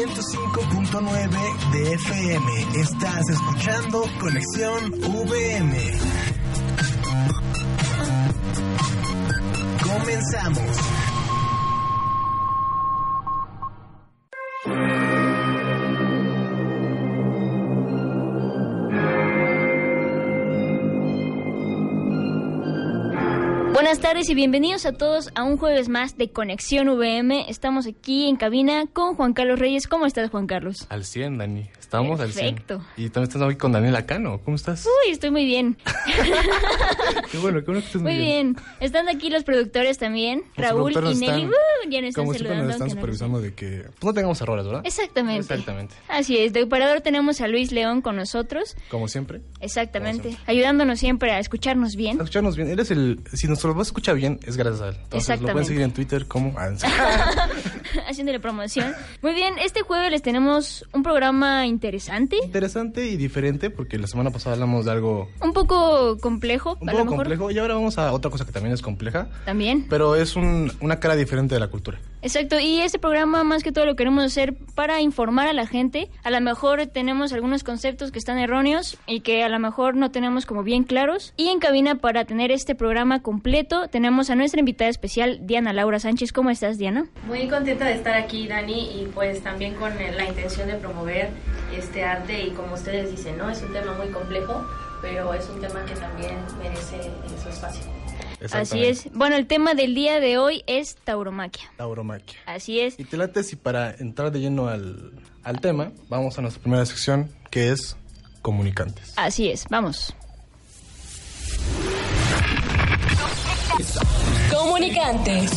105.9 de FM. Estás escuchando Conexión VM. Comenzamos. Buenas tardes y bienvenidos a todos a un jueves más de Conexión VM. Estamos aquí en cabina con Juan Carlos Reyes. ¿Cómo estás, Juan Carlos? Al 100, Dani. Estamos al 100. Perfecto. Y también estás hoy con Daniel Acano. ¿Cómo estás? Uy, estoy muy bien. qué bueno, qué bueno que estés muy, Muy bien. Están aquí los productores también, Los Raúl productores y Nelly. están- Uh, ya nos están Como saludando. nos están no supervisando de que pues, no tengamos errores, ¿verdad? Exactamente. Exactamente. Así es. De operador tenemos a Luis León con nosotros. Como siempre. Exactamente. Como siempre. Ayudándonos siempre a escucharnos bien. Escucharnos bien. Eres el... Si nuestro voz escucha bien, es gracias a él. Entonces lo pueden seguir en Twitter como... Haciéndole promoción. Muy bien. Este jueves les tenemos un programa interesante. Interesante y diferente porque la semana pasada hablamos de algo Un poco complejo, un a lo poco mejor. complejo y ahora vamos a otra cosa que también es compleja, También. pero es un- una cara diferente de la cultura. Exacto, y este programa más que todo lo queremos hacer para informar a la gente. A lo mejor tenemos algunos conceptos que están erróneos y que a lo mejor no tenemos como bien claros. Y en cabina para tener este programa completo tenemos a nuestra invitada especial, Diana Laura Sánchez. ¿Cómo estás, Diana? Muy contenta de estar aquí, Dani, y pues también con eh, la intención de promover este arte y como ustedes dicen, ¿no? Es un tema muy complejo, pero es un tema que también merece eh, su espacio. Así es. Bueno, el tema del día de hoy es tauromaquia. Tauromaquia. Así es. Y te late si para entrar de lleno al, al tema, vamos a nuestra primera sección que es comunicantes. Así es. Vamos. Comunicantes.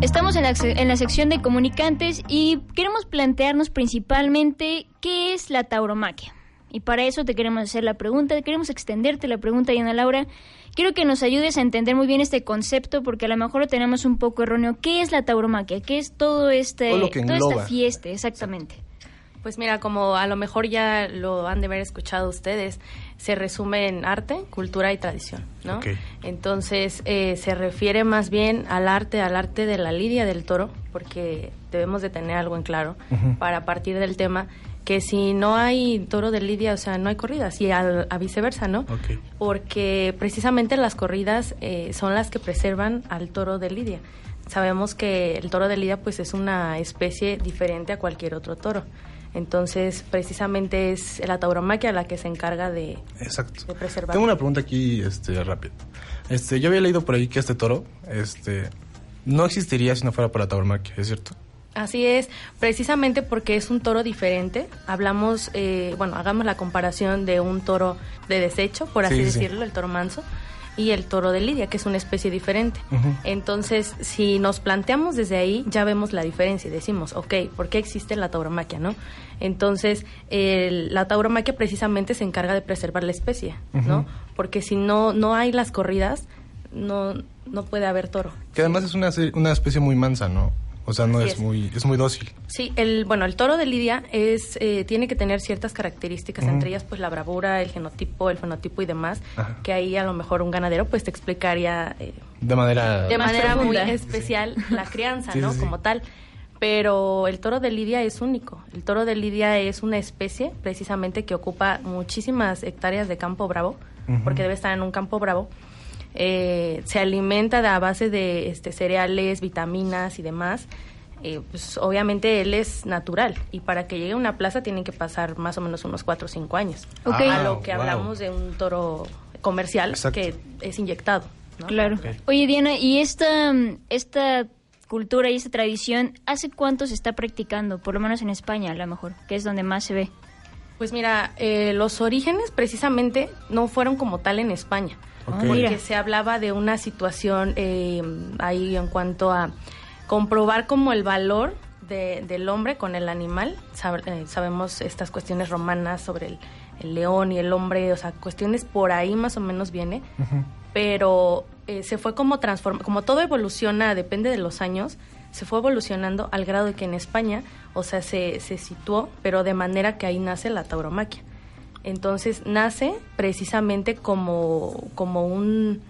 Estamos en la, en la sección de comunicantes y queremos plantearnos principalmente qué es la tauromaquia. Y para eso te queremos hacer la pregunta, queremos extenderte la pregunta, Diana Laura. Quiero que nos ayudes a entender muy bien este concepto porque a lo mejor lo tenemos un poco erróneo. ¿Qué es la tauromaquia? ¿Qué es todo este, Todo lo que toda esta fiesta? Exactamente. Pues mira, como a lo mejor ya lo han de haber escuchado ustedes, se resume en arte, cultura y tradición, ¿no? Entonces eh, se refiere más bien al arte, al arte de la lidia del toro, porque debemos de tener algo en claro para partir del tema que si no hay toro de lidia, o sea, no hay corridas y al, a viceversa, ¿no? Porque precisamente las corridas eh, son las que preservan al toro de lidia. Sabemos que el toro de lidia pues es una especie diferente a cualquier otro toro. Entonces, precisamente es la tauromaquia la que se encarga de, Exacto. de preservar. Tengo una pregunta aquí este, rápida. Este, yo había leído por ahí que este toro este, no existiría si no fuera por la tauromaquia, ¿es cierto? Así es, precisamente porque es un toro diferente. Hablamos, eh, bueno, hagamos la comparación de un toro de desecho, por así Sí, sí, sí. decirlo, el toro manso, y el toro de lidia, que es una especie diferente. Entonces, si nos planteamos desde ahí, ya vemos la diferencia y decimos, ok, ¿por qué existe la tauromaquia, no? Entonces, el- la tauromaquia precisamente se encarga de preservar la especie, ¿no? Porque si no, no hay las corridas, no, no puede haber toro. Que además es una, una especie muy mansa, ¿no? O sea, no es, es. muy es muy dócil. Sí, el, bueno, el toro de Lidia es, eh, tiene que tener ciertas características, entre ellas pues la bravura, el genotipo, el fenotipo y demás, Ajá. que ahí a lo mejor un ganadero pues te explicaría eh, De manera... de manera muy especial la crianza, Sí, ¿no? sí, sí. Como tal. Pero el toro de Lidia es único. El toro de Lidia es una especie precisamente que ocupa muchísimas hectáreas de campo bravo, porque debe estar en un campo bravo. Eh, se alimenta de- a base de este, cereales, vitaminas y demás. Eh, pues obviamente él es natural y para que llegue a una plaza tienen que pasar más o menos unos 4 o 5 años. A Ah, lo que wow. hablamos de un toro comercial Exacto. que es inyectado. ¿no? Claro. Oye, Diana, ¿y esta, esta cultura y esta tradición, ¿hace cuánto se está practicando? Por lo menos en España, a lo mejor, que es donde más se ve. Pues mira, eh, los orígenes precisamente no fueron como tal en España, Ok. porque Mira. se hablaba de una situación eh, ahí en cuanto a comprobar como el valor de- del hombre con el animal. Sab- eh, sabemos estas cuestiones romanas sobre el, el león y el hombre, o sea, cuestiones por ahí más o menos viene, pero eh, se fue como transforma, como todo evoluciona, depende de los años, se fue evolucionando al grado de que en España, o sea, se, se situó, pero de manera que ahí nace la tauromaquia. Entonces nace precisamente como, como un,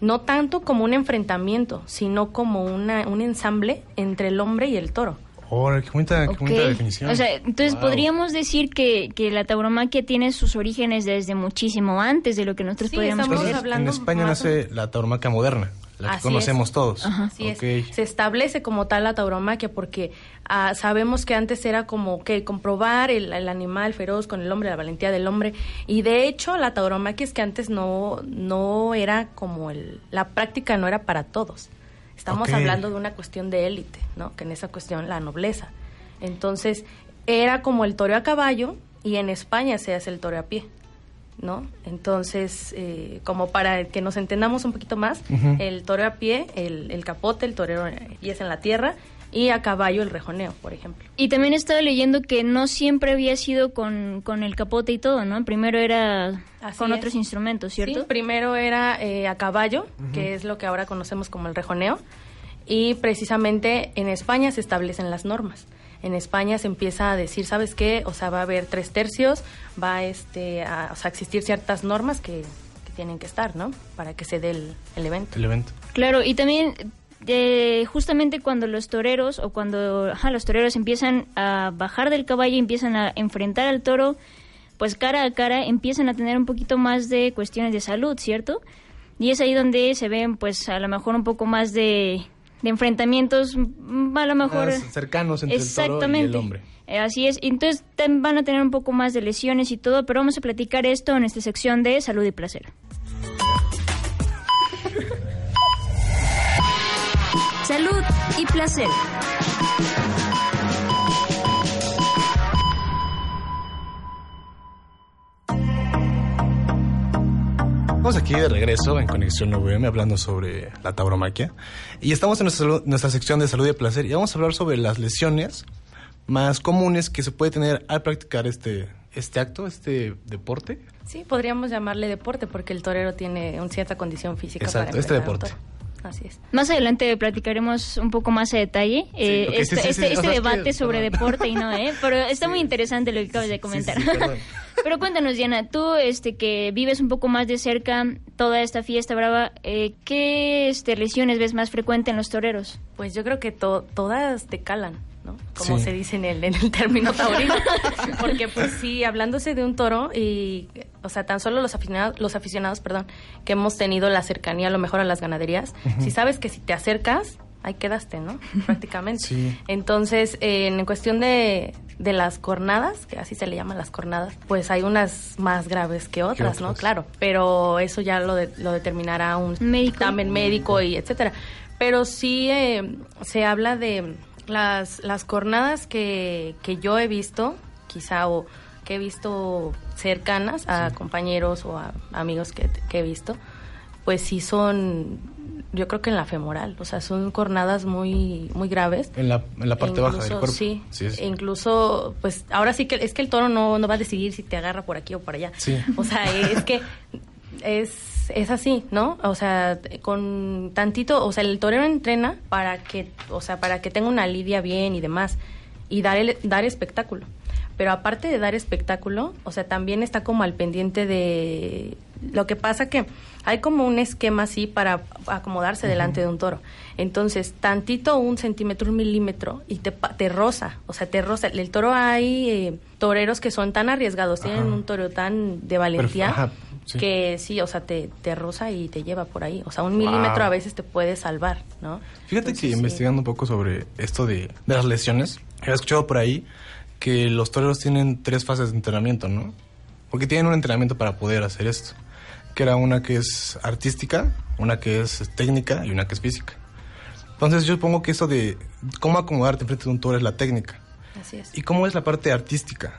no tanto como un enfrentamiento, sino como una, un ensamble entre el hombre y el toro. Ahora, qué bonita, qué definición. O sea, entonces Wow. podríamos decir que, que la tauromaquia tiene sus orígenes desde muchísimo antes de lo que nosotros Sí, podríamos estamos hablando en España nace la tauromaquia moderna, la que Así conocemos es. todos. Así es. Se establece como tal la tauromaquia porque ah, sabemos que antes era como que comprobar el, el animal feroz con el hombre, la valentía del hombre. Y de hecho, la tauromaquia es que antes no, no era como el. La práctica no era para todos. Estamos hablando de una cuestión de élite, ¿no? Que en esa cuestión la nobleza. Entonces, era como el toro a caballo y en España se hace el toro a pie. ¿No? Entonces, eh, como para que nos entendamos un poquito más, el toro a pie, el, el capote, el torero eh, pies en la tierra y a caballo el rejoneo, por ejemplo. Y también he estado leyendo que no siempre había sido con, con el capote y todo, ¿no? Primero era Así con es. otros instrumentos, ¿cierto? Sí, primero era eh, a caballo, que es lo que ahora conocemos como el rejoneo, y precisamente en España se establecen las normas. En España se empieza a decir, ¿sabes qué? O sea, va a haber tres tercios, va este, a o sea, existir ciertas normas que, que tienen que estar, ¿no? Para que se dé el, el evento. El evento. Claro, y también eh, justamente cuando los toreros o cuando ajá, los toreros empiezan a bajar del caballo y empiezan a enfrentar al toro, pues cara a cara empiezan a tener un poquito más de cuestiones de salud, ¿cierto? Y es ahí donde se ven pues a lo mejor un poco más de, de enfrentamientos, mm, a lo mejor... Más cercanos entre el toro y Exactamente. el hombre. Eh, así es. Entonces van a tener un poco más de lesiones y todo, pero vamos a platicar esto en esta sección de salud y placer. Salud y placer. Estamos aquí de regreso en Conexión VM hablando sobre la tauromaquia. Y estamos en nuestra, salud- nuestra sección de salud y placer y vamos a hablar sobre las lesiones más comunes que se puede tener al practicar este, este acto, este deporte. Sí, podríamos llamarle deporte porque el torero tiene una cierta condición física Exacto, para este deporte. Así es. Más adelante platicaremos un poco más a detalle eh, sí, este, sí, este, este que- debate sobre perdón. deporte y no, ¿eh? Pero está muy interesante lo que acabas de comentar. Pero cuéntanos, Diana, tú este, que vives un poco más de cerca toda esta fiesta brava, eh, ¿qué este, lesiones ves más frecuente en los toreros? Pues yo creo que to- todas te calan, ¿no? Como Sí. se dice en el, en el término taurino. Porque pues sí, hablándose de un toro y, o sea, tan solo los aficionados, los aficionados, perdón, que hemos tenido la cercanía a lo mejor a las ganaderías, si sabes que si te acercas, ahí quedaste, ¿no? Prácticamente. Sí. Entonces, eh, en cuestión de, de las cornadas, que así se le llaman las cornadas, pues hay unas más graves que otras, ¿no? Claro, pero eso ya lo, de- lo determinará un Médico. dictamen médico y etcétera. Pero sí eh, se habla de las, las cornadas que, que yo he visto, quizá, o que he visto cercanas a compañeros o a amigos que, que he visto, pues sí son, yo creo que en la femoral, o sea, son cornadas muy, muy graves. En la, en la parte E baja del cuerpo. Sí, sí. e incluso, pues ahora sí que es que el toro no, no va a decidir si te agarra por aquí o por allá. Sí. O sea, es que es, es así, ¿no? O sea, con tantito, o sea, el torero entrena para que, o sea, para que tenga una lidia bien y demás, y dar, el, dar espectáculo. Pero aparte de dar espectáculo, o sea, también está como al pendiente de lo que pasa que hay como un esquema así para acomodarse delante de un toro. Entonces, tantito un centímetro, un milímetro y te, te roza, o sea, te roza. El toro hay eh, toreros que son tan arriesgados, tienen un toro tan de valentía sí. que sí, o sea, te, te roza y te lleva por ahí. O sea, un Wow. milímetro a veces te puede salvar, ¿no? Fíjate Entonces, que sí. investigando un poco sobre esto de, de las lesiones, he escuchado por ahí que los toreros tienen tres fases de entrenamiento, ¿no? Porque tienen un entrenamiento para poder hacer esto. Que era una que es artística, una que es técnica y una que es física. Entonces yo supongo que eso de cómo acomodarte frente a un toro es la técnica. Así es. ¿Y cómo es la parte artística?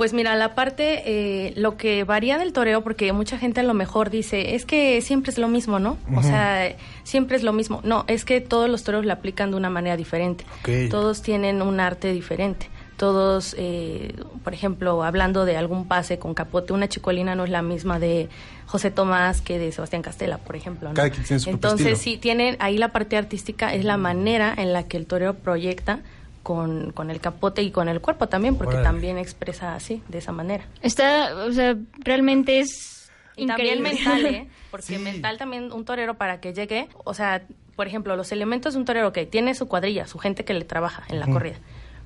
Pues mira, la parte, eh, lo que varía del toreo, porque mucha gente a lo mejor dice, es que siempre es lo mismo, ¿no? O sea, siempre es lo mismo. No, es que todos los toreros le aplican de una manera diferente. Todos tienen un arte diferente. Todos, eh, por ejemplo, hablando de algún pase con capote, una chicolina no es la misma de José Tomás que de Sebastián Castela, por ejemplo. ¿no? Cada quien tiene su Entonces, sí, tienen ahí la parte artística, es la manera en la que el torero proyecta con, con el capote y con el cuerpo también, porque Órale. también expresa así, de esa manera. Está, o sea, realmente es Y también mental, ¿eh? Porque Sí. mental también un torero para que llegue, o sea, por ejemplo, los elementos de un torero que tiene su cuadrilla, su gente que le trabaja en la corrida,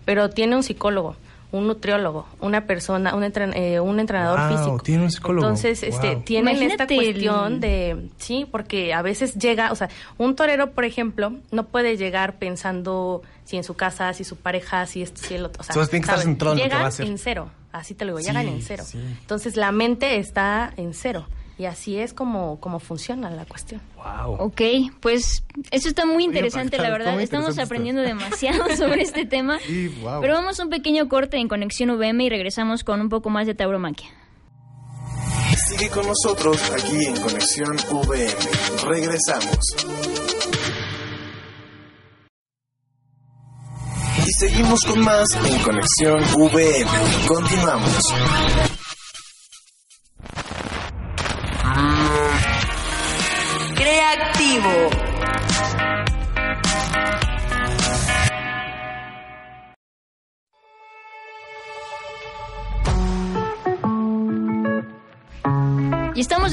pero tiene un psicólogo, un nutriólogo, una persona, un, entren- eh, un entrenador Wow, físico. tiene un psicólogo. Entonces, este, tienen esta el- cuestión de, sí, porque a veces llega, o sea, un torero, por ejemplo, no puede llegar pensando si en su casa, si su pareja, si esto, si el otro. O sea, Entonces, tiene que centrado en lo que Llegan va a hacer. en cero, así te lo digo, Sí, llegan en cero. sí. Entonces la mente está en cero y así es como, como funciona la cuestión. Wow. Ok, pues eso está muy interesante, la verdad. Estamos interesante aprendiendo demasiado sobre este tema. Y wow. Pero vamos a un pequeño corte en Conexión VM y regresamos con un poco más de tauromaquia. Sigue con nosotros aquí en Conexión VM. Regresamos. Seguimos con más en Conexión VM. Continuamos. Creativo.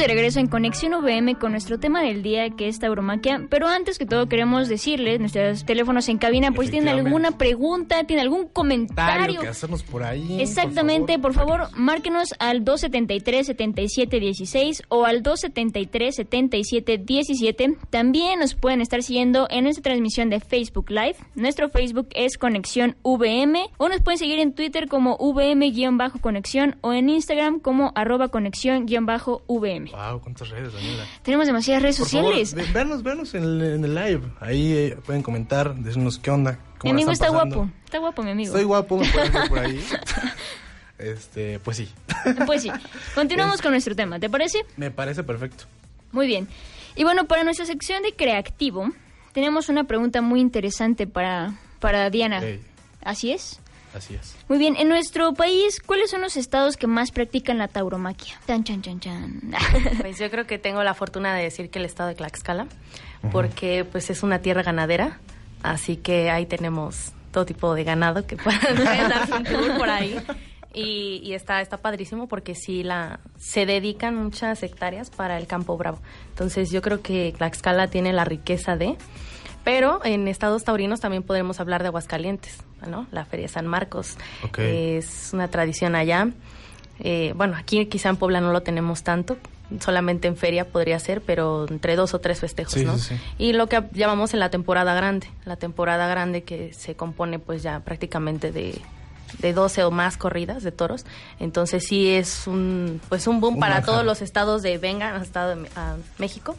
De regreso en Conexión VM con nuestro tema del día que es tauromaquia. Pero antes que todo queremos decirles, nuestros teléfonos en cabina, pues tienen alguna pregunta, tienen algún comentario. que hacernos por ahí. Exactamente, por favor, márquenos al 273-7716 o al 273-7717. También nos pueden estar siguiendo en nuestra transmisión de Facebook Live. Nuestro Facebook es Conexión VM o nos pueden seguir en Twitter como VM-conexión o en Instagram como arroba conexión-VM. Wow, cuántas redes, Daniela. Tenemos demasiadas redes Por sociales. favor, véanos, véanos en el, en el live. Ahí eh, pueden comentar, decirnos qué onda. mi cómo la amigo está pasando. guapo, está guapo mi amigo. Estoy guapo, me pueden ver por ahí. este, pues sí. Pues sí, continuamos con nuestro tema, ¿te parece? Me parece perfecto. Muy bien. Y bueno, para nuestra sección de creativo, tenemos una pregunta muy interesante para, para Diana. Ey. ¿Así es? Así es. Muy bien. En nuestro país, ¿cuáles son los estados que más practican la tauromaquia? Chan, chan, chan, chan. Pues yo creo que tengo la fortuna de decir que el estado de Tlaxcala, porque pues es una tierra ganadera, así que ahí tenemos todo tipo de ganado que puedan pueden darse un tour por ahí. Y, y está, está padrísimo porque sí la, se dedican muchas hectáreas para el campo bravo. Entonces yo creo que Tlaxcala tiene la riqueza de... Pero en estados taurinos también podemos hablar de Aguascalientes, ¿no? La Feria de San Marcos Ok. es una tradición allá. Eh, bueno, aquí quizá en Puebla no lo tenemos tanto, solamente en feria podría ser, pero entre dos o tres festejos, Sí, ¿no? sí, sí. Y lo que llamamos en la temporada grande, la temporada grande que se compone pues ya prácticamente de, de 12 o más corridas de toros. Entonces sí es un pues un boom Un para manjar. todos los estados de vengan al estado de a México.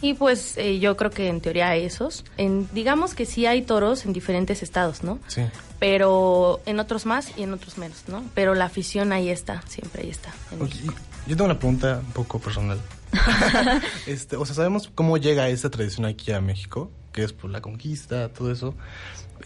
Y pues eh, yo creo que en teoría esos, en, digamos que sí hay toros en diferentes estados, ¿no? Sí. pero en otros más y en otros menos, ¿no? Pero la afición ahí está, siempre ahí está. en. Yo tengo una pregunta un poco personal. este, o sea, sabemos cómo llega esta tradición aquí a México, que es por la conquista, todo eso.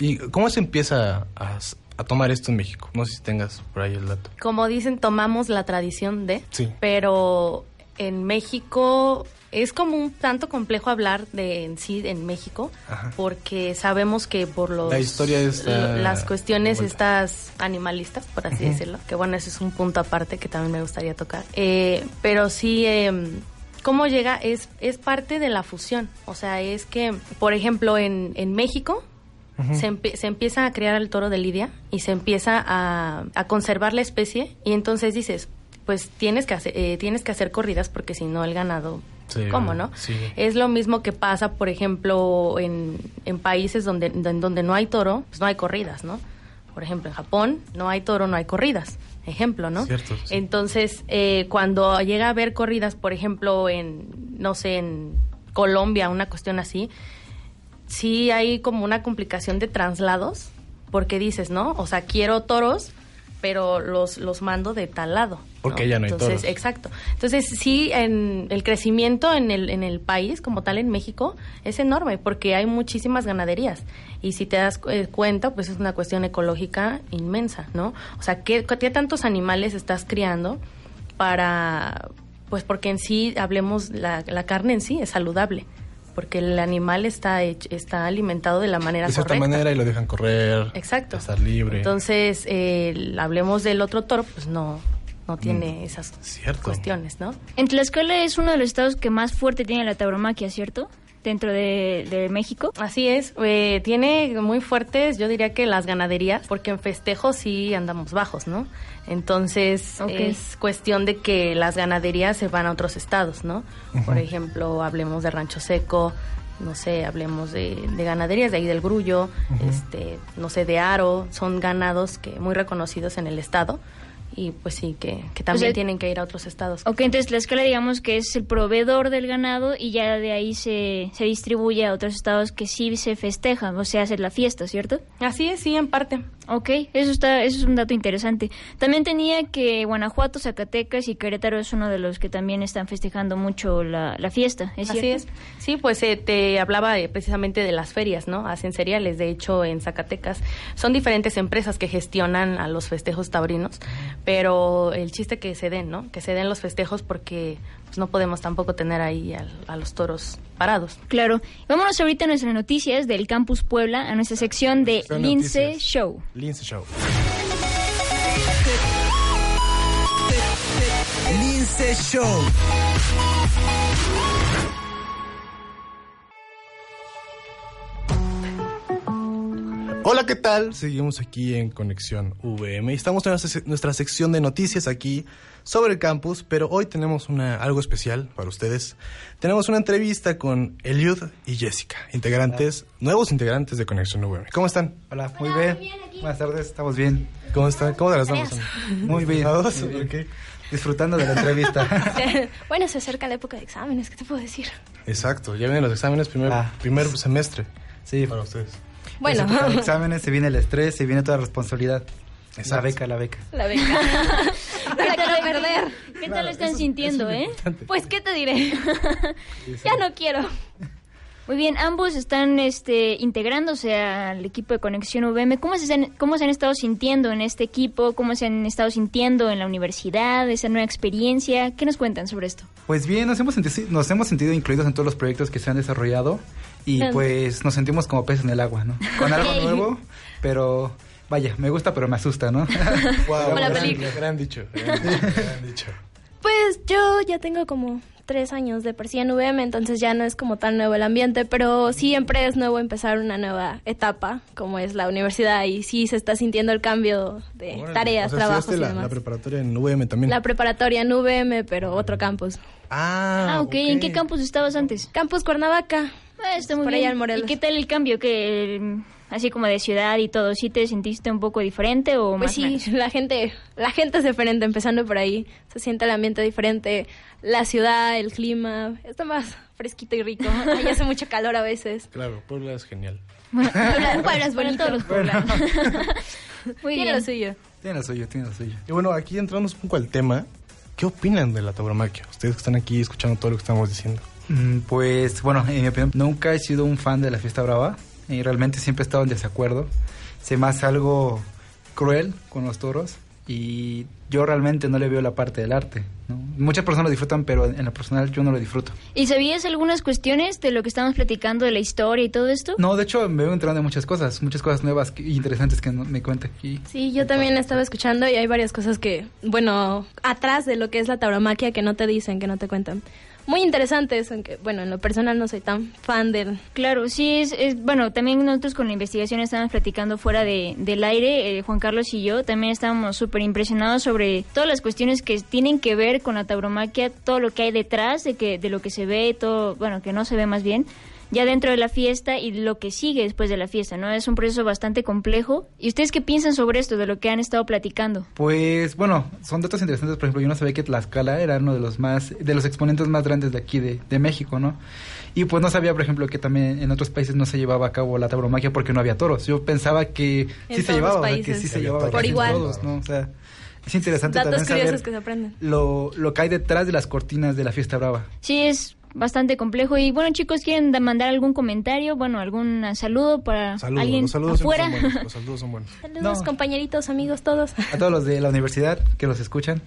¿Y cómo se empieza a, a tomar esto en México? No sé si tengas por ahí el dato. Como dicen, tomamos la tradición de, Sí. pero en México es como un tanto complejo hablar de en sí en México, Ajá. porque sabemos que por los La historia está las cuestiones estas animalistas, por así decirlo, que bueno, ese es un punto aparte que también me gustaría tocar. Eh, pero sí, eh, cómo llega es es parte de la fusión, o sea, es que, por ejemplo, en, en México se, empie- se empieza a crear el toro de Lidia y se empieza a, a conservar la especie y entonces dices, pues tienes que hacer, eh, tienes que hacer corridas porque si no el ganado, Sí, ¿cómo no? sí. Es lo mismo que pasa, por ejemplo, en, en países donde, en donde no hay toro, pues no hay corridas, ¿no? Por ejemplo, en Japón no hay toro, no hay corridas. Ejemplo, ¿no? Cierto, sí. Entonces, eh, cuando llega a haber corridas, por ejemplo, en, no sé, en Colombia, una cuestión así, sí hay como una complicación de traslados, porque dices, ¿no? O sea, quiero toros, pero los, los mando de tal lado. Porque ya no hay Entonces, toros. exacto. Entonces, sí, en el crecimiento en el, en el país, como tal en México, es enorme, porque hay muchísimas ganaderías. Y si te das eh, cuenta, pues es una cuestión ecológica inmensa, ¿no? O sea, ¿qué, qué tantos animales estás criando para, pues porque en sí, hablemos, la, la carne en sí es saludable, porque el animal está, está alimentado de la manera De cierta correcta. manera y lo dejan correr. Exacto. Estar libre. Entonces, eh, hablemos del otro toro, pues no, no tiene esas Mm. Cierto. cuestiones, ¿no? En Tlaxcala es uno de los estados que más fuerte tiene la tauromaquia, ¿cierto? Dentro de, de México. Así es, eh, tiene muy fuertes, yo diría que las ganaderías, porque en festejos sí andamos bajos, ¿no? Entonces es cuestión de que las ganaderías se van a otros estados, ¿no? Por ejemplo, hablemos de Rancho Seco, no sé, hablemos de, de ganaderías de ahí del Grullo, este, no sé, de Aro, son ganados que muy reconocidos en el estado y pues sí, que, que también sea- tienen que ir a otros estados. Ok, entonces Tlaxcala digamos que es el proveedor del ganado y ya de ahí se, se distribuye a otros estados que sí se festejan o se hace la fiesta, ¿cierto? Así es, sí, en parte. Ok, eso está, eso es un dato interesante. También tenía que Guanajuato, Zacatecas y Querétaro es uno de los que también están festejando mucho la, la fiesta, ¿es Así cierto? es. Sí, pues eh, te hablaba eh, precisamente de las ferias, ¿no? Hacen cereales. De hecho, en Zacatecas son diferentes empresas que gestionan a los festejos taurinos, pero el chiste que se den, ¿no? Que se den los festejos porque pues, no podemos tampoco tener ahí al- a los toros parados. Claro. Vámonos ahorita a nuestras noticias del Campus Puebla, a nuestra sección de Lince noticias. Show. Lince Show. Lince Show. Hola, ¿qué tal? Seguimos aquí en Conexión VM y estamos en nuestra sección de noticias aquí sobre el campus, pero hoy tenemos una, algo especial para ustedes. Tenemos una entrevista con Eliud y Jessica, integrantes, nuevos integrantes de Conexión VM. ¿Cómo están? Hola, muy bien. Buenas tardes, estamos bien. ¿Cómo están? ¿Cómo te las damos? Muy bien. Muy bien. Ok. Disfrutando de la entrevista. bueno, se acerca la época de exámenes, ¿qué te puedo decir? Exacto, ya vienen los exámenes primer, Ah. primer semestre Sí, para ustedes. Bueno, de exámenes, se viene el estrés, se viene toda la responsabilidad. La Exacto. beca, la beca. la beca. la quiero ¿Qué tal lo están sintiendo, eh? Pues, ¿qué te diré? ya no quiero. Muy bien, ambos están este, integrándose al equipo de Conexión VM. ¿Cómo se, han, ¿Cómo se han estado sintiendo en este equipo? ¿Cómo se han estado sintiendo en la universidad? ¿Esa nueva experiencia? ¿Qué nos cuentan sobre esto? Pues bien, nos hemos, senti- nos hemos sentido incluidos en todos los proyectos que se han desarrollado y pues nos sentimos como peces en el agua, ¿no? Con algo nuevo, pero vaya, me gusta pero me asusta, ¿no? Wow, Como la gran, gran dicho, gran dicho, gran dicho. Pues yo ya tengo como tres años de por sí en VM, entonces ya no es como tan nuevo el ambiente, pero siempre es nuevo empezar una nueva etapa, como es la universidad, y sí se está sintiendo el cambio de tareas, O sea, trabajos y la, demás. la preparatoria en VM también. La preparatoria en VM, pero otro campus. Ah, Ah, ok. ¿En qué campus estabas antes? Campus Cuernavaca. Ah, está muy Por bien. allá en Morelos. ¿Y qué tal el cambio? que el- Así como de ciudad y todo, ¿sí te sentiste un poco diferente o Pues más sí, menos? la gente, la gente es diferente, empezando por ahí. Se siente el ambiente diferente, la ciudad, el clima, está más fresquito y rico. Ahí hace mucho calor a veces. Claro, Puebla es genial. Puebla, Puebla es bonito. todos los poblanos. Muy Tiene bien. lo suyo. tiene lo suyo, tiene lo suyo. Y bueno, aquí entramos un poco al tema. ¿Qué opinan de la tauromaquia? Ustedes que están aquí escuchando todo lo que estamos diciendo. Mm, Pues bueno, en mi opinión, nunca he sido un fan de la fiesta brava y realmente siempre he estado en desacuerdo. Se me hace algo cruel con los toros y yo realmente no le veo la parte del arte. ¿no? Muchas personas lo disfrutan, pero en lo personal yo no lo disfruto. ¿Y sabías algunas cuestiones de lo que estamos platicando de la historia y todo esto? No, de hecho me veo enterando de muchas cosas, muchas cosas nuevas y interesantes que no- me cuenta aquí. Sí, yo también estaba escuchando y hay varias cosas que, bueno, atrás de lo que es la tauromaquia que no te dicen, que no te cuentan. Muy interesantes, aunque, bueno, en lo personal no soy tan fan del... Claro, sí, es, es- bueno, también nosotros con la investigación estábamos platicando fuera de, del aire, eh, Juan Carlos y yo, también estábamos súper impresionados sobre todas las cuestiones que tienen que ver con la tauromaquia, todo lo que hay detrás de, que, de lo que se ve, todo, bueno, que no se ve más bien. Ya dentro de la fiesta y lo que sigue después de la fiesta, ¿no? Es un proceso bastante complejo. ¿Y ustedes qué piensan sobre esto, de lo que han estado platicando? Pues bueno, son datos interesantes. Por ejemplo, yo no sabía que Tlaxcala era uno de los más, de los exponentes más grandes de aquí de, de México, ¿no? Y pues no sabía, por ejemplo, que también en otros países no se llevaba a cabo la tauromaquia porque no había toros. Yo pensaba que En sí se llevaba, los o sea, que sí se llevaba. Por igual. todos, ¿no? O sea, es interesante Datos también saber que se aprenden. lo, lo que hay detrás de las cortinas de la fiesta brava. Sí, es bastante complejo. Y bueno, chicos, ¿quieren da- mandar algún comentario? Bueno, algún saludo para Saludos, alguien los saludos afuera. son buenos. Los saludos son buenos. Saludos, No. compañeritos, amigos, todos. A todos los de la universidad que los escuchan.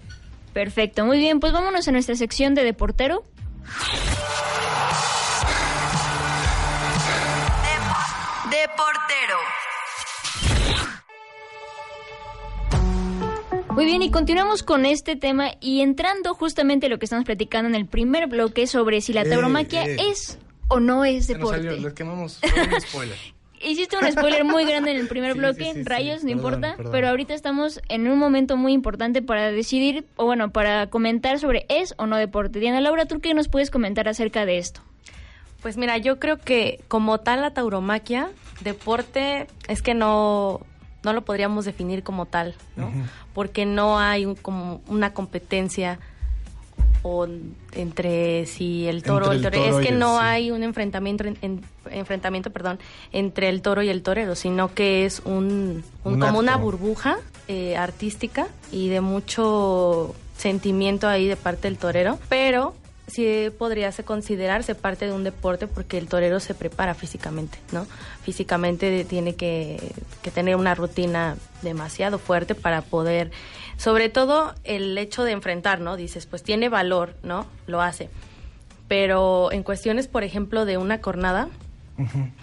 Perfecto, muy bien. Pues vámonos a nuestra sección de deportero. De Muy bien, y continuamos con este tema y entrando justamente a lo que estamos platicando en el primer bloque sobre si la Eh, tauromaquia eh. es o no es Se nos deporte. salió, les quemamos un spoiler. Hiciste un spoiler muy grande en el primer Sí, bloque, sí, sí, sí. rayos, no Perdón, importa, perdón. pero ahorita estamos en un momento muy importante para decidir, o bueno, para comentar sobre es o no deporte. Diana Laura, ¿tú qué nos puedes comentar acerca de esto? Pues mira, yo creo que como tal la tauromaquia, deporte, es que no, no lo podríamos definir como tal, ¿no? Porque no hay un- como una competencia o entre si el toro el el torero, toro es que no sí. hay un enfrentamiento en- en- enfrentamiento, perdón, entre el toro y el torero, sino que es un, un- Un como una burbuja eh, artística y de mucho sentimiento ahí de parte del torero, pero sí podría se considerarse parte de un deporte porque el torero se prepara físicamente, ¿no? Físicamente tiene que, que tener una rutina demasiado fuerte para poder, sobre todo el hecho de enfrentar, ¿no? Dices, pues tiene valor, ¿no? Lo hace. Pero en cuestiones, por ejemplo, de una cornada,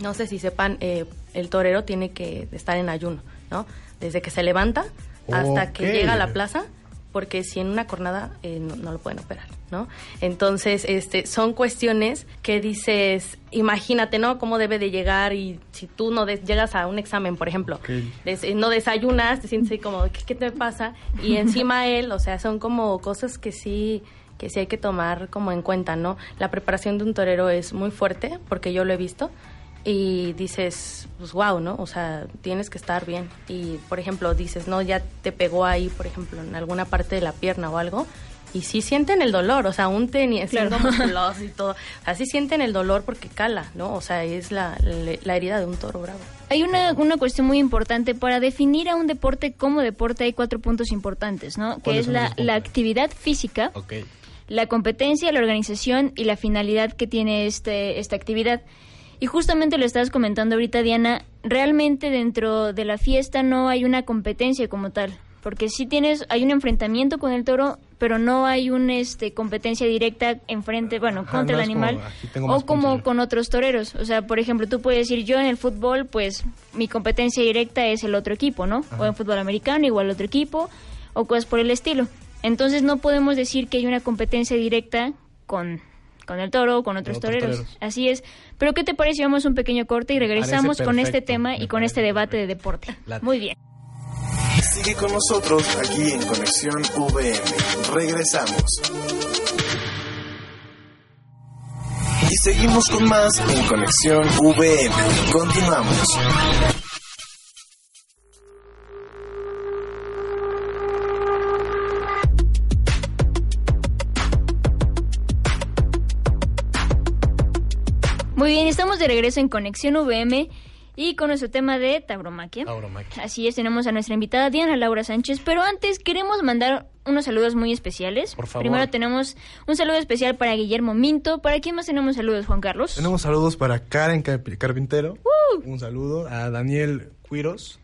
no sé si sepan, eh, el torero tiene que estar en ayuno, ¿no? Desde que se levanta hasta que llega a la plaza, porque si en una cornada eh, no, no lo pueden operar, ¿no? Entonces, este, son cuestiones que dices, imagínate, ¿no? Cómo debe de llegar y si tú no des- llegas a un examen, por ejemplo, des- eh, no desayunas, te sientes como, ¿qué, qué te pasa? Y encima él, o sea, son como cosas que sí que sí hay que tomar como en cuenta, ¿no? La preparación de un torero es muy fuerte, porque yo lo he visto, y dices, pues wow, ¿no? O sea, tienes que estar bien. Y, por ejemplo, dices, no, ya te pegó ahí, por ejemplo, en alguna parte de la pierna o algo, y sí sienten el dolor, o sea, aún teni- siendo Claro. musculosos y todo, o sea, sí sienten el dolor porque cala, ¿no? O sea, es la, la, la herida de un toro bravo. Hay una, una cuestión muy importante. Para definir a un deporte como deporte hay cuatro puntos importantes, ¿no? Que ¿Cuáles es la, la actividad física, Ok. la competencia, la organización y la finalidad que tiene este, esta actividad. Y justamente lo estabas comentando ahorita, Diana, realmente dentro de la fiesta no hay una competencia como tal, porque sí tienes, hay un enfrentamiento con el toro, pero no hay una este, competencia directa enfrente, bueno, Ajá, contra no el como, animal, o como con otros toreros. O sea, por ejemplo, tú puedes decir, yo en el fútbol, pues mi competencia directa es el otro equipo, ¿no? O en fútbol americano, igual otro equipo, o cosas por el estilo. Entonces no podemos decir que hay una competencia directa con, con el toro o con otros otros toreros. toreros. Así es. Pero ¿qué te parece? si Vamos un pequeño corte y regresamos con este tema y con este debate de deporte. Late. Muy bien. Sigue con nosotros aquí en Conexión VM. Regresamos. Y seguimos con más en Conexión VM. Continuamos. Muy bien, estamos de regreso en Conexión VM y con nuestro tema de tauromaquia. Tauromaquia. Así es, tenemos a nuestra invitada Diana Laura Sánchez, pero antes queremos mandar unos saludos muy especiales. Por favor. Primero tenemos un saludo especial para Guillermo Minto. ¿Para quién más tenemos saludos, Juan Carlos? Tenemos saludos para Karen Carp- Carpintero. Un saludo a Daniel Cuiros.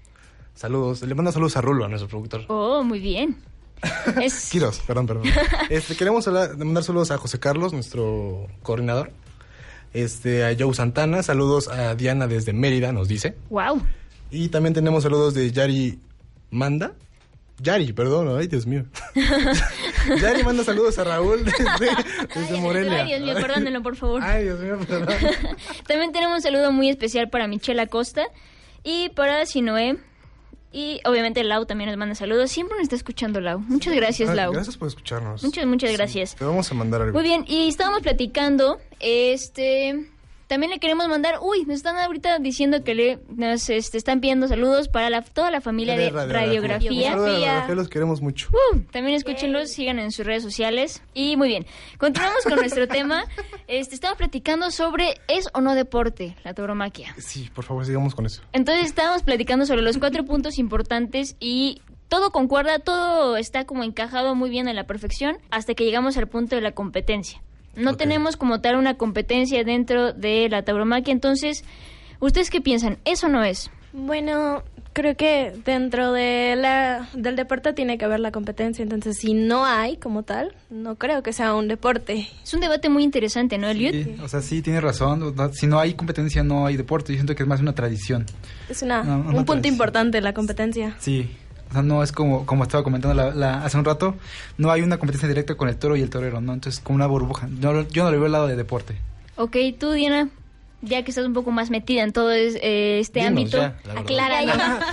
Saludos. Le mando saludos a Rulo, a nuestro productor. Oh, muy bien. Es... Quiros, perdón, perdón. Este, queremos hablar- mandar saludos a José Carlos, nuestro coordinador. Este, a Joe Santana, saludos a Diana desde Mérida, nos dice. Wow. Y también tenemos saludos de Yari Manda. Yari, perdón, ay Dios mío. Yari manda saludos a Raúl desde, desde Morelia. Ay, Dios mío, perdónenlo, por favor. Ay, Dios mío, perdón. También tenemos un saludo muy especial para Michelle Acosta y para Sinoé. Y obviamente Lau también nos manda saludos. Siempre nos está escuchando Lau. Muchas gracias, Ah, Lau. Gracias por escucharnos. Muchas, muchas gracias. Te vamos a mandar algo. Muy bien, y estábamos platicando, este, también le queremos mandar, uy, nos están ahorita diciendo que le, nos este, están pidiendo saludos para la, toda la familia de radiografía. Radiografía, los queremos mucho. Uh, también escúchenlos, sigan en sus redes sociales. Y muy bien, continuamos con nuestro tema. Este, estamos platicando sobre ¿es o no deporte la tauromaquia? Sí, por favor, sigamos con eso. Entonces estábamos platicando sobre los cuatro puntos importantes y todo concuerda, todo está como encajado muy bien a la perfección hasta que llegamos al punto de la competencia. No tenemos como tal una competencia dentro de la tauromaquia, entonces, ¿ustedes qué piensan? ¿Eso no es? Bueno, creo que dentro de la, del deporte tiene que haber la competencia, entonces si no hay como tal, no creo que sea un deporte. Es un debate muy interesante, ¿no, Eliot? Sí, o sea, sí, tiene razón. Si no hay competencia, no hay deporte. Yo siento que es más una tradición. Es una, No, una un punto tradición. importante la competencia. Sí. O sea, no es como, como estaba comentando la- la- hace un rato, no hay una competencia directa con el toro y el torero, ¿no? Entonces, como una burbuja. Yo, no- yo no lo veo al lado de deporte. Ok, tú, Diana, ya que estás un poco más metida en todo es- eh, este Dinos ámbito, ya, acláranos.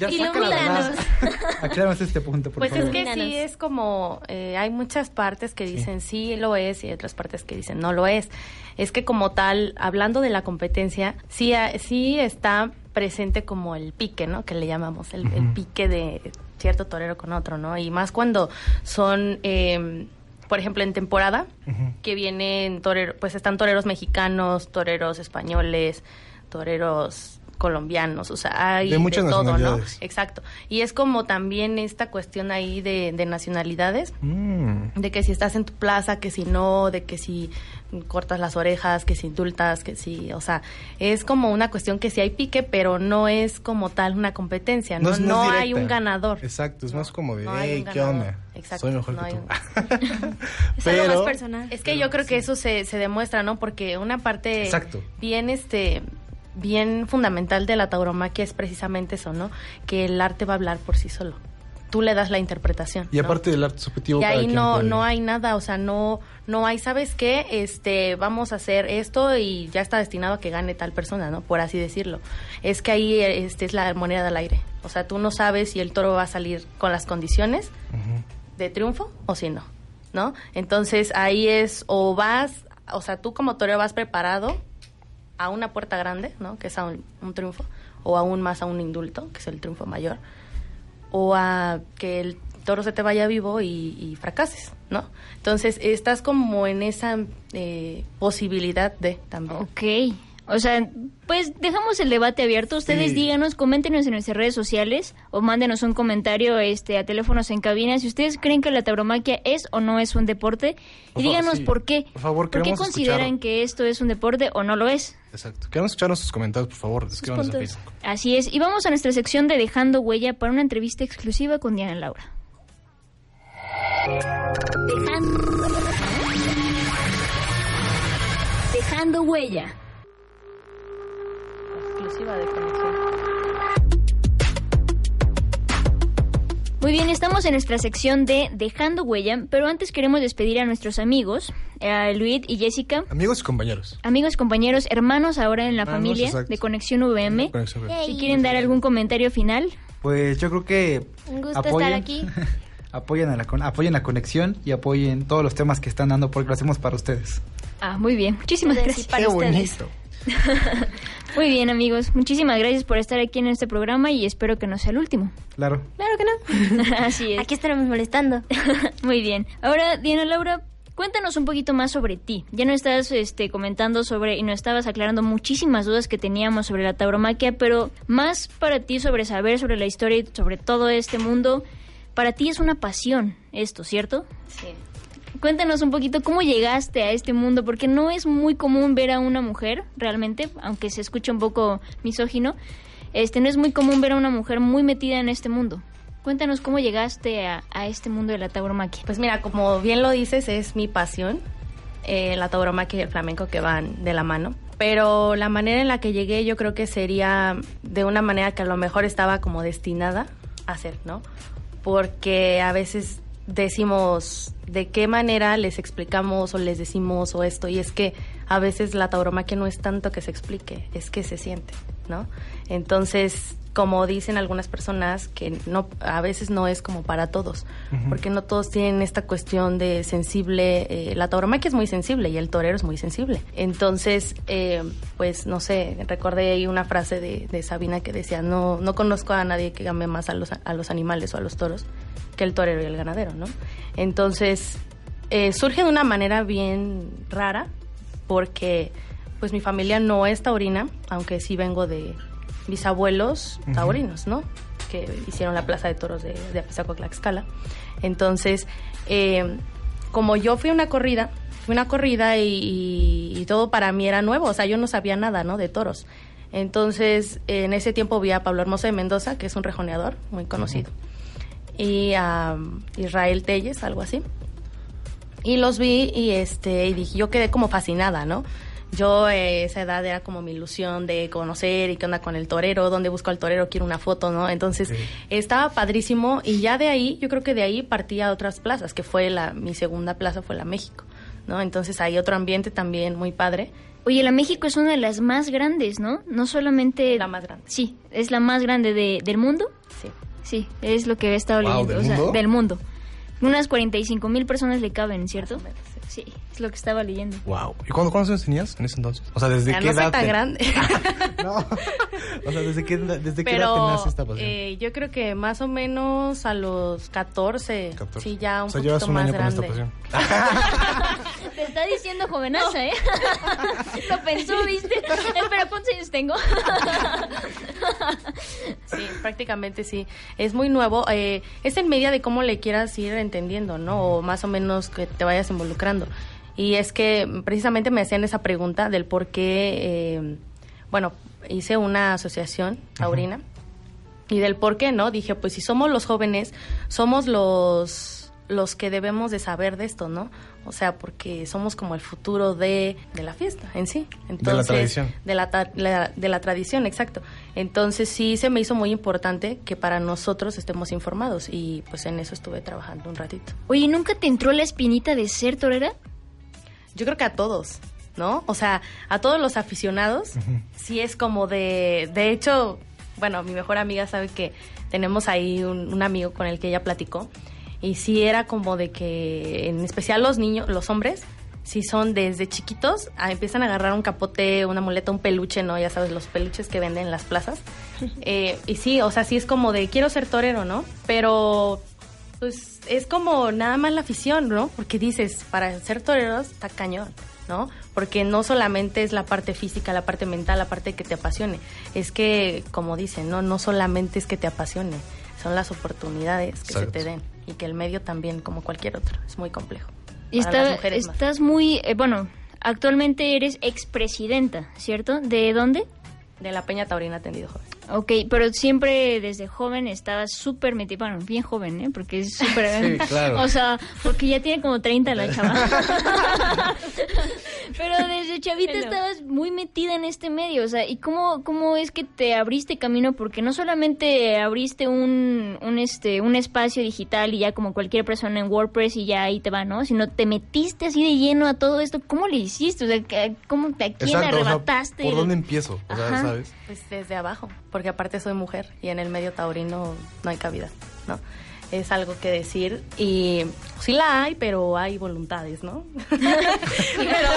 Ya Ilumínanos. Aclárame este punto, por Pues favor. es que sí, es como, eh, hay muchas partes que dicen sí. lo es y otras partes que dicen no lo es. Es que como tal, hablando de la competencia, sí, sí está presente como el pique, ¿no? Que le llamamos, el, el pique de cierto torero con otro, ¿no? Y más cuando son, eh, por ejemplo, en temporada, que vienen toreros, pues están toreros mexicanos, toreros españoles, toreros colombianos, o sea, hay De muchas todo, ¿no? Exacto. Y es como también esta cuestión ahí de, de nacionalidades, Mm. de que si estás en tu plaza, que si no, de que si cortas las orejas, que si indultas, que si, o sea, es como una cuestión que sí hay pique, pero no es como tal una competencia, no, es- no, hay un ganador. Exacto, es más como de, no hey, ¿qué ganador". onda? Exacto, Soy mejor no que hay tú. un- Es algo más personal. Es que yo creo que eso se, se demuestra, ¿no? Porque una parte Exacto. bien este bien fundamental de la tauromaquia es precisamente eso, ¿no? Que el arte va a hablar por sí solo. Tú le das la interpretación. Y ¿no? aparte del arte subjetivo. y ahí no puede- no hay nada, o sea, no no hay, ¿sabes qué? Este, vamos a hacer esto y ya está destinado a que gane tal persona, ¿no? Por así decirlo. Es que ahí este es la moneda del aire. O sea, tú no sabes si el toro va a salir con las condiciones de triunfo o si no, ¿no? Entonces ahí es o vas, o sea, tú como torero vas preparado a una puerta grande, ¿no? Que es a un, un triunfo, o aún más a un indulto, que es el triunfo mayor, o a que el toro se te vaya vivo y, fracases, ¿no? Entonces estás como en esa eh, posibilidad de también. Ok. O sea, pues dejamos el debate abierto. Ustedes Sí. díganos, coméntenos en nuestras redes sociales o mándenos un comentario este, a teléfonos en cabina si ustedes creen que la tauromaquia es o no es un deporte. Por y díganos favor, sí. por qué. Por favor, qué queremos consideran escuchar- que esto es un deporte o no lo es? Exacto. Queremos escuchar nuestros comentarios, por favor. Escríbanos en. Facebook. Así es. Y vamos a nuestra sección de Dejando Huella para una entrevista exclusiva con Diana Laura. Dejando, Dejando Huella. Exclusiva de conexión. Muy bien, estamos en nuestra sección de Dejando Huella, pero antes queremos despedir a nuestros amigos, a Luis y Jessica, Amigos y compañeros. amigos, compañeros, hermanos ahora en la Hermanos, familia exacto. de Conexión VM. Conexión VM. Si quieren dar algún comentario final, Pues yo creo que Un gusto apoyen, estar aquí. apoyen, a la, apoyen la conexión y apoyen todos los temas que están dando porque lo hacemos para ustedes. ah, muy bien, muchísimas y gracias. para Qué ustedes. bonito. Muy bien, amigos, muchísimas gracias por estar aquí en este programa y espero que no sea el último. Claro. Claro que no. Así es. Aquí estaremos molestando. Muy bien. Ahora, Diana Laura, cuéntanos un poquito más sobre ti. Ya nos estás este, comentando sobre y nos estabas aclarando muchísimas dudas que teníamos sobre la tauromaquia, pero más para ti sobre saber sobre la historia y sobre todo este mundo. Para ti es una pasión esto, ¿cierto? Sí. Cuéntanos un poquito cómo llegaste a este mundo, porque no es muy común ver a una mujer, realmente, aunque se escucha un poco misógino, este, no es muy común ver a una mujer muy metida en este mundo. Cuéntanos cómo llegaste a, este mundo de la tauromaquia. Pues mira, como bien lo dices, es mi pasión, eh, la tauromaquia y el flamenco que van de la mano. Pero la manera en la que llegué yo creo que sería de una manera que a lo mejor estaba como destinada a ser, ¿no? Porque a veces decimos de qué manera les explicamos o les decimos o esto y es que a veces la tauromaquia no es tanto que se explique, es que se siente, ¿no? Entonces, como dicen algunas personas, que no a veces no es como para todos, porque no todos tienen esta cuestión de sensible, eh, la tauromaquia es muy sensible y el torero es muy sensible. Entonces, eh, pues no sé, recordé ahí una frase de, de, Sabina que decía, no, no conozco a nadie que ame más a los, a los animales o a los toros que el torero y el ganadero, ¿no? Entonces, eh, surge de una manera bien rara, porque pues mi familia no es taurina, aunque sí vengo de bisabuelos taurinos, ¿no? Que hicieron la Plaza de Toros de, de Apizaco, Tlaxcala. Entonces, eh, como yo fui a una corrida, fui a una corrida y, y, todo para mí era nuevo, o sea, yo no sabía nada, ¿no? De toros. Entonces, en ese tiempo vi a Pablo Hermoso de Mendoza, que es un rejoneador muy conocido, y a Israel Telles, algo así. Y los vi y este y dije, yo quedé como fascinada, ¿no? Yo eh, esa edad era como mi ilusión de conocer y qué onda con el torero, dónde busco al torero, quiero una foto, ¿no? Entonces sí. estaba padrísimo y ya de ahí, yo creo que de ahí partía a otras plazas, que fue la, mi segunda plaza fue la México, ¿no? Entonces hay otro ambiente también muy padre. Oye, la México es una de las más grandes, ¿no? No solamente... La más grande. Sí, es la más grande de, del mundo. Sí. Sí, es lo que he estado wow, leyendo. ¿del o sea, mundo? del mundo. Unas 45 mil personas le caben, ¿cierto? Sí, es lo que estaba leyendo. Wow. ¿Y cuándo, cuántos años tenías en ese entonces? O sea, ¿desde ya qué no edad? soy tan te- grande. no. O sea, ¿desde qué, desde qué edad te nace esta pasión? eh, yo creo que más o menos a los 14, 14. sí, ya un o sea, poquito llevas un más año grande. con esta pasión. Te está diciendo jovenaza, ¿eh? lo pensó, ¿viste? Espera, ¿cuántos años tengo? Sí, prácticamente sí. Es muy nuevo. eh, es en medida de cómo le quieras ir entendiendo, ¿no? O más o menos que te vayas involucrando. Y es que precisamente me hacían esa pregunta del por qué, eh, bueno, hice una asociación taurina y del por qué, ¿no? Dije, pues si somos los jóvenes, somos los los que debemos de saber de esto, ¿no? O sea, porque somos como el futuro de, de la fiesta en sí. Entonces, tradición. De la, ta- la- de la tradición, exacto. Entonces sí se me hizo muy importante que para nosotros estemos informados y pues en eso estuve trabajando un ratito. Oye, ¿nunca te entró la espinita de ser torera? Yo creo que a todos, ¿no? O sea, a todos los aficionados, sí es como de, de hecho, bueno, mi mejor amiga sabe que tenemos ahí un, un amigo con el que ella platicó y sí era como de que, en especial los niños, los hombres, sí son desde chiquitos, ah, empiezan a agarrar un capote, una muleta, un peluche, ¿no? Ya sabes, los peluches que venden en las plazas. Eh, y sí, o sea, sí es como de quiero ser torero, ¿no? Pero pues es como nada más la afición, ¿no? Porque dices, para ser toreros está cañón, ¿no? Porque no solamente es la parte física, la parte mental, la parte que te apasione. Es que, como dicen, no, no solamente es que te apasione, son las oportunidades que Exacto. se te den y que el medio también, como cualquier otro, es muy complejo. Y está- las mujeres más. estás muy, eh, bueno, actualmente eres expresidenta, ¿cierto? ¿De dónde? De la Peña Taurina Atendido Joven. Ok, pero siempre desde joven estabas súper metida, bueno, bien joven, ¿eh? Porque es súper... Sí, claro. O sea, porque ya tiene como 30 la chava. pero desde chavita estabas muy metida en este medio, o sea, ¿y cómo, cómo es que te abriste camino? Porque no solamente abriste un, un, este, un espacio digital y ya como cualquier persona en WordPress y ya ahí te va, ¿no? Sino te metiste así de lleno a todo esto. ¿Cómo le hiciste? O sea, ¿qué- ¿cómo, ¿a quién Exacto, o sea, arrebataste? ¿Por el- dónde empiezo? O sea. Pues desde abajo, porque aparte soy mujer y en el medio taurino no hay cabida, ¿no? Es algo que decir y sí la hay, pero hay voluntades, ¿no? Pero-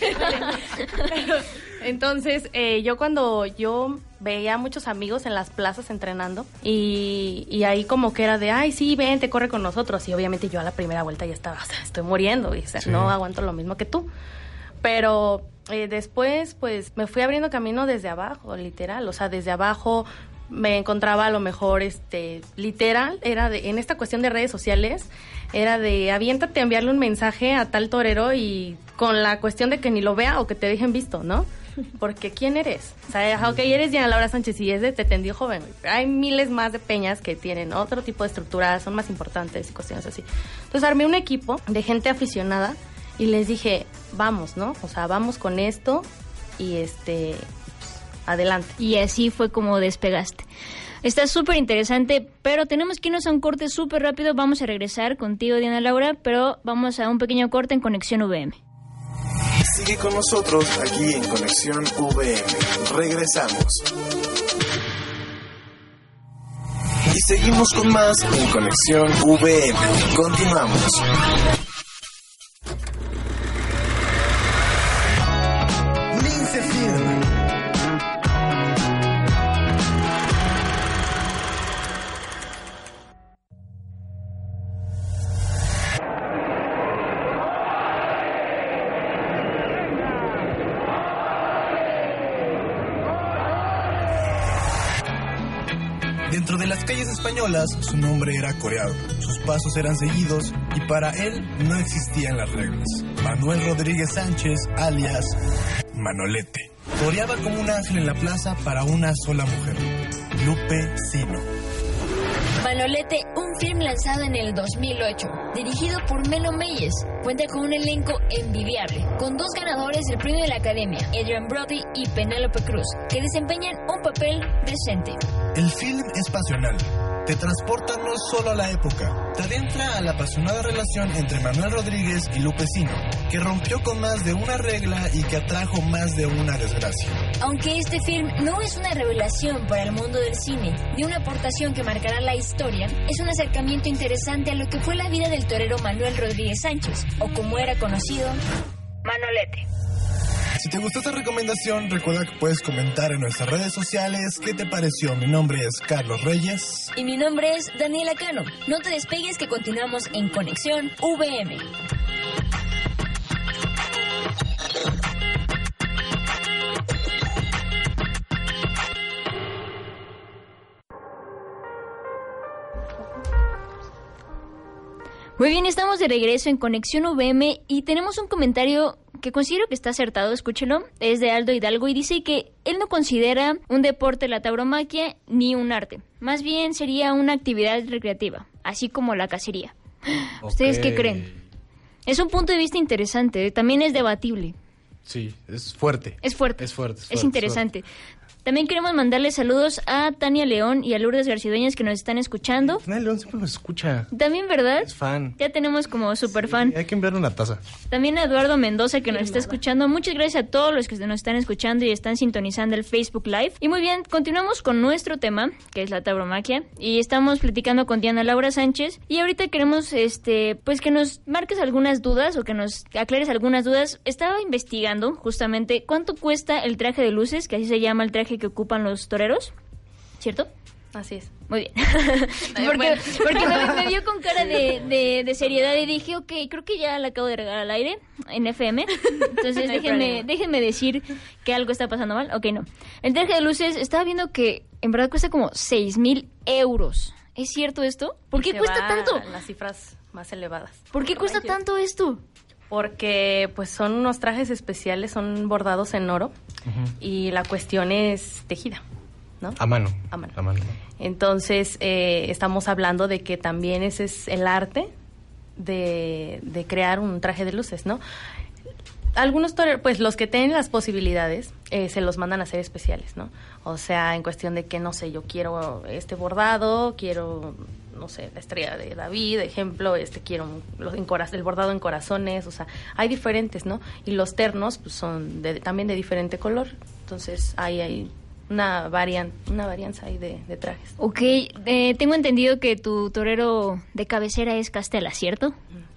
pero- entonces, eh, yo cuando yo veía a muchos amigos en las plazas entrenando y, y ahí como que era de, ay, sí, ven, te corre con nosotros. Y obviamente yo a la primera vuelta ya estaba, o sea, estoy muriendo y o sea, Sí. no aguanto lo mismo que tú. Pero eh, después, pues, me fui abriendo camino desde abajo, literal. O sea, desde abajo me encontraba a lo mejor, este, literal, era de, en esta cuestión de redes sociales, era de aviéntate a enviarle un mensaje a tal torero y con la cuestión de que ni lo vea o que te dejen visto, ¿no? Porque ¿quién eres? O sea, ok, eres Diana Laura Sánchez y es de Te Tendió Joven. Pero hay miles más de peñas que tienen otro tipo de estructuras, son más importantes y cuestiones así. Entonces armé un equipo de gente aficionada y les dije, vamos, ¿no? O sea, vamos con esto y este, adelante. Y así fue como despegaste. Está súper interesante, pero tenemos que irnos a un corte súper rápido. Vamos a regresar contigo, Diana Laura, pero vamos a un pequeño corte en Conexión VM. Sigue con nosotros aquí en Conexión VM. Regresamos. Y seguimos con más en Conexión VM. Continuamos. Era coreado, sus pasos eran seguidos y para él no existían las reglas. Manuel Rodríguez Sánchez, alias Manolete, coreaba como un ángel en la plaza para una sola mujer, Lupe Sino. Manolete, un film lanzado en el 2008, dirigido por Melo Meyes, cuenta con un elenco envidiable, con dos ganadores del premio de la Academia, Adrian Brody y Penélope Cruz, que desempeñan un papel decente. El film es pasional. Te transporta no solo a la época, te adentra a la apasionada relación entre Manuel Rodríguez y Lupe Sino, que rompió con más de una regla y que atrajo más de una desgracia. Aunque este film no es una revelación para el mundo del cine, ni una aportación que marcará la historia, es un acercamiento interesante a lo que fue la vida del torero Manuel Rodríguez Sánchez, o como era conocido, Manolete. Si te gustó esta recomendación, recuerda que puedes comentar en nuestras redes sociales qué te pareció. Mi nombre es Carlos Reyes. Y mi nombre es Daniela Cano. No te despegues que continuamos en Conexión VM. Muy bien, estamos de regreso en Conexión VM y tenemos un comentario que considero que está acertado, escúchelo, es de Aldo Hidalgo y dice que él no considera un deporte la tauromaquia ni un arte, más bien sería una actividad recreativa, así como la cacería. ¿Ustedes qué creen? Es un punto de vista interesante, también es debatible, Sí, es fuerte. es fuerte, Es fuerte. es, fuerte, es interesante. También queremos mandarle saludos a Tania León y a Lourdes Garcidueñas que nos están escuchando. fuerte. Tania León siempre nos escucha. También, ¿verdad? Es fan. Ya tenemos como super fan. Hay que enviarle una taza. También a Eduardo Mendoza que nos está escuchando. Muchas gracias a todos los que nos están escuchando y están sintonizando el Facebook Live. Y muy bien, continuamos con nuestro tema, que es la tauromaquia. Y estamos platicando con Diana Laura Sánchez. Y ahorita queremos, este, pues que nos marques algunas dudas o que nos aclares algunas dudas. Estaba investigando justamente cuánto cuesta el traje de luces, que así se llama el traje que ocupan los toreros. ¿Cierto? Así es. Muy bien. porque porque me, me vio con cara de, de- de seriedad y dije, ok, creo que ya la acabo de regalar al aire en FM. Entonces No déjenme, déjenme decir que algo está pasando mal. Ok, no. El traje de luces, estaba viendo que en verdad cuesta como 6 mil euros. ¿Es cierto esto? ¿Por qué cuesta tanto? Las cifras más elevadas. ¿Por qué cuesta tanto esto? Porque pues son unos trajes especiales, son bordados en oro y la cuestión es tejida, ¿no? A mano. A mano. A mano. Entonces eh, estamos hablando de que también ese es el arte de, de crear un traje de luces, ¿no? Algunos pues los que tienen las posibilidades, eh, se los mandan a hacer especiales, ¿no? O sea, en cuestión de que, no sé, yo quiero este bordado, quiero, no sé, la estrella de David, ejemplo, este quiero un- los en coraz- el bordado en corazones, o sea, hay diferentes, ¿no? Y los ternos, pues son de- también de diferente color, entonces ahí hay una varian, una varianza ahí de, de trajes. Ok, eh, tengo entendido que tu torero de cabecera es Castela, ¿cierto?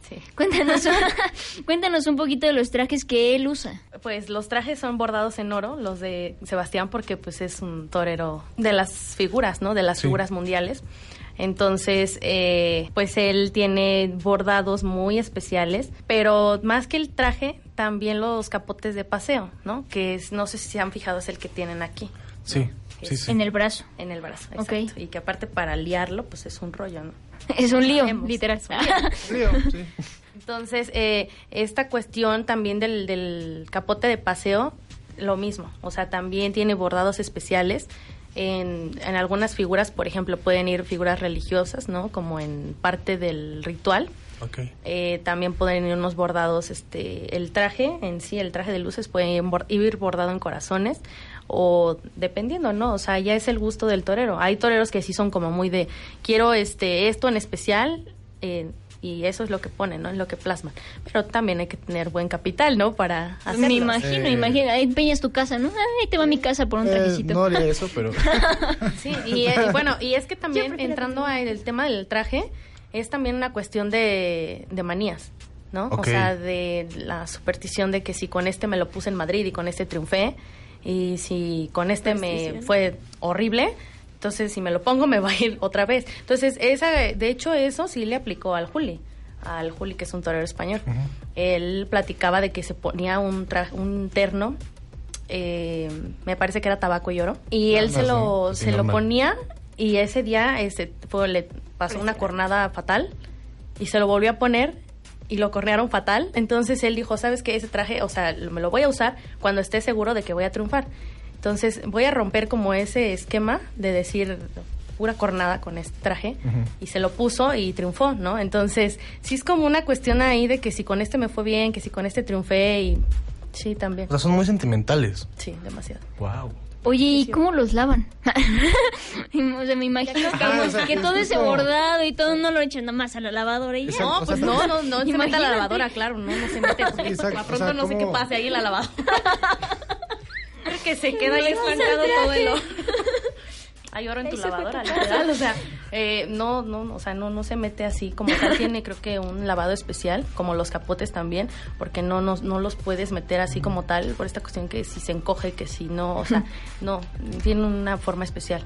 Sí. Cuéntanos, cuéntanos un poquito de los trajes que él usa. Pues los trajes son bordados en oro, los de Sebastián, porque pues es un torero de las figuras, ¿no? De las Sí. figuras mundiales. Entonces, eh, pues él tiene bordados muy especiales, pero más que el traje, también los capotes de paseo, ¿no? Que es, no sé si se han fijado, es el que tienen aquí. Sí, sí, sí. En el brazo. En el brazo, exacto. Y que aparte para liarlo, pues es un rollo, ¿no? Es un lío, Sabemos, literal. es un lío. Entonces, eh, esta cuestión también del, del capote de paseo, lo mismo. O sea, también tiene bordados especiales. En, en algunas figuras, por ejemplo, pueden ir figuras religiosas, ¿no? Como en parte del ritual. Ok. Eh, también pueden ir unos bordados, este, el traje en sí, el traje de luces puede ir bordado en corazones o dependiendo, ¿no? O sea, ya es el gusto del torero. Hay toreros que sí son como muy de, quiero este esto en especial eh, y eso es lo que ponen, ¿no? Es lo que plasman. Pero también hay que tener buen capital, ¿no? Para hacerlo. Me imagino, Eh. imagina, ahí empeñas tu casa, ¿no? Ahí te va mi casa por un Eh, trajecito. no haría eso, pero... Sí, y, eh, y bueno, y es que también entrando al tema del traje, es también una cuestión de, de manías, ¿no? O sea, de la superstición de que si con este me lo puse en Madrid y con este triunfé, y si con este me fue horrible, entonces si me lo pongo me va a ir otra vez. Entonces, esa, de hecho, eso sí le aplicó al Juli, al Juli que es un torero español. Él platicaba de que se ponía un, tra- un terno eh, me parece que era tabaco y oro. Y él Ah, se sí, lo, sí, se lo ponía y ese día este, fue, le pasó una cornada fatal y se lo volvió a poner y lo cornearon fatal. Entonces él dijo, ¿sabes qué? Ese traje, o sea, me lo voy a usar cuando esté seguro de que voy a triunfar. Entonces voy a romper como ese esquema de decir pura cornada con este traje y se lo puso y triunfó, ¿no? Entonces sí es como una cuestión ahí de que si con este me fue bien, que si con este triunfé y sí también. O sea, son muy sentimentales. Sí, demasiado. Wow. Oye, ¿y cómo los lavan? o sea, me imagino que, Ah, o sea, que es todo ese bordado y todo no lo echan nada más a la lavadora y ya. Exacto. No, o pues sea, no, no, no se mete a la lavadora, claro, no, no se mete. exacto, a o pronto sea, no sé qué pase ahí en la lavadora. que se queda ahí estancado todo el oro. Hay oro en tu lavadora, literal, o sea, eh, no, no, o sea, no, no se mete así como tal, tiene creo que un lavado especial, como los capotes también, porque no, no, no los puedes meter así como tal, por esta cuestión que si se encoge, que si no, o sea, no, tiene una forma especial.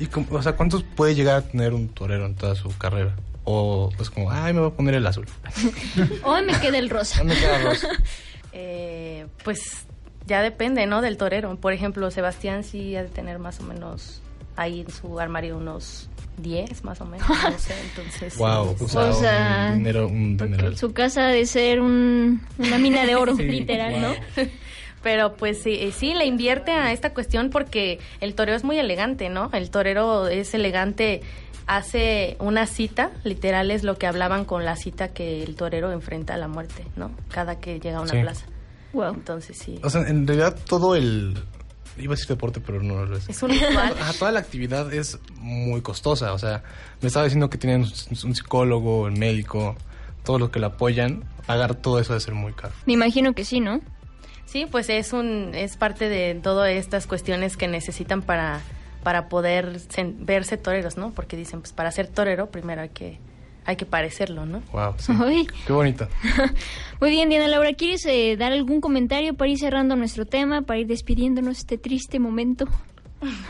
¿Y cómo- o sea, cuántos puede llegar a tener un torero en toda su carrera? O pues como, ay, me voy a poner el azul. Hoy me queda el rosa. ¿Dónde queda rosa? Eh, pues ya depende, ¿no? Del torero. Por ejemplo, Sebastián sí ha de tener más o menos ahí en su armario unos 10 más o menos, no sé, entonces... Wow, sí, o sea, O sea, un dinero, un. Su casa ha de ser un, una mina de oro, literal, ¿no? Pero pues sí, eh, sí, le invierte a esta cuestión porque el torero es muy elegante, ¿no? El torero es elegante, hace una cita, literal es lo que hablaban con la cita que el torero enfrenta a la muerte, ¿no? Cada que llega a una Sí. plaza. Wow. Entonces sí. O sea, en realidad todo el... Iba a decir deporte, pero no lo es. Es un ritual. Ajá, toda la actividad es muy costosa. O sea, me estaba diciendo que tienen un un psicólogo, el médico, todo lo que le apoyan. Pagar todo eso debe ser muy caro. Me imagino que sí, ¿no? Sí, pues es un es parte de todas estas cuestiones que necesitan para para poder sen- verse toreros, ¿no? Porque dicen, pues para ser torero primero hay que hay que parecerlo, ¿no? Wow, sí. Ay. Qué bonito. Muy bien, Diana Laura, ¿quieres eh, dar algún comentario para ir cerrando nuestro tema, para ir despidiéndonos de este triste momento?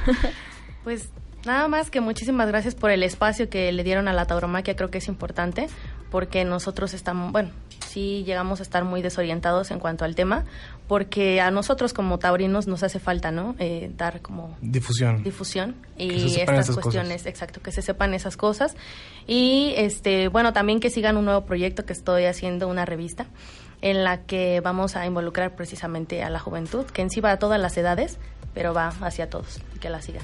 Pues nada más que muchísimas gracias por el espacio que le dieron a la tauromaquia, creo que es importante, porque nosotros estamos, bueno, sí llegamos a estar muy desorientados en cuanto al tema, porque a nosotros como taurinos nos hace falta, ¿no? Eh, dar como Difusión. difusión y estas esas cuestiones, cosas. exacto, que se sepan esas cosas y este, bueno, también que sigan un nuevo proyecto que estoy haciendo una revista en la que vamos a involucrar precisamente a la juventud, que en sí va a todas las edades, pero va hacia todos y que la sigan.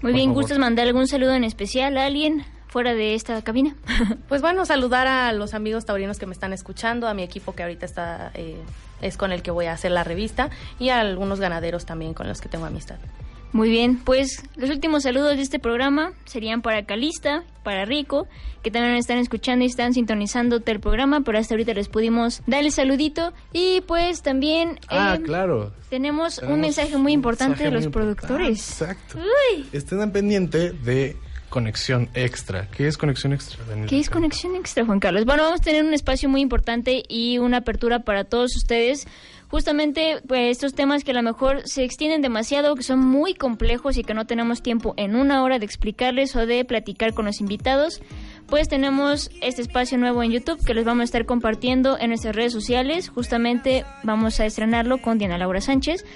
Muy Por bien, favor. ¿gustas mandar algún saludo en especial a alguien fuera de esta cabina? Pues bueno, saludar a los amigos taurinos que me están escuchando, a mi equipo que ahorita está eh, es con el que voy a hacer la revista y a algunos ganaderos también con los que tengo amistad. Muy bien, pues los últimos saludos de este programa serían para Calista, para Rico, que también están escuchando y están sintonizando el programa, pero hasta ahorita les pudimos dar el saludito. Y pues también Ah, eh, tenemos tenemos un mensaje muy importante mensaje de los importante. productores. Exacto. Estén al pendiente de Conexión Extra. ¿Qué es Conexión Extra, Daniel? ¿Qué es Conexión Extra, Juan Carlos? Bueno, vamos a tener un espacio muy importante y una apertura para todos ustedes. Justamente pues, estos temas que a lo mejor se extienden demasiado, que son muy complejos y que no tenemos tiempo en una hora de explicarles o de platicar con los invitados, pues tenemos este espacio nuevo en YouTube que les vamos a estar compartiendo en nuestras redes sociales. Justamente vamos a estrenarlo con Diana Laura Sánchez,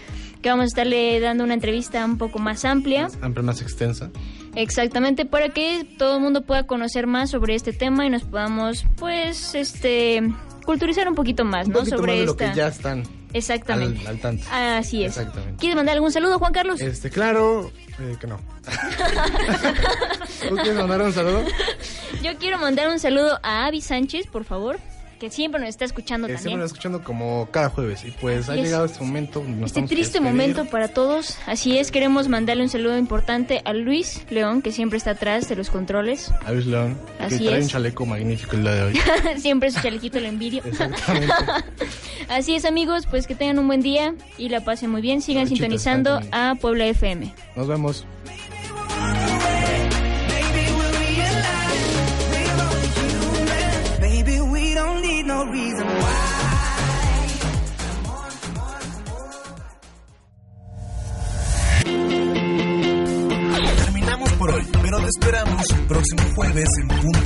que vamos a estarle dando una entrevista un poco más amplia. Amplia, más extensa. Exactamente, para que todo el mundo pueda conocer más sobre este tema y nos podamos, pues, este, culturizar un poquito más, Un ¿no? poquito sobre más de lo esta. que ya están Exactamente. al, al tanto. Así es. Exactamente. ¿Quieres mandar algún saludo, Juan Carlos? Este, claro, eh, que no. ¿Tú quieres mandar un saludo? Yo quiero mandar un saludo a Avi Sánchez, por favor. Que siempre nos está escuchando Que también. siempre nos escuchando como cada jueves. Y pues ha es- llegado este momento. nos Este triste momento para todos. Así es, queremos mandarle un saludo importante a Luis León, que siempre está atrás de los controles. A Luis León, Así que trae es. un chaleco magnífico el día de hoy. siempre su chalequito lo envidio. Exactamente. Así es, amigos, pues que tengan un buen día y la pasen muy bien. Sigan sintonizando a Puebla FM. Nos vemos. Jueves en punto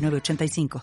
906985.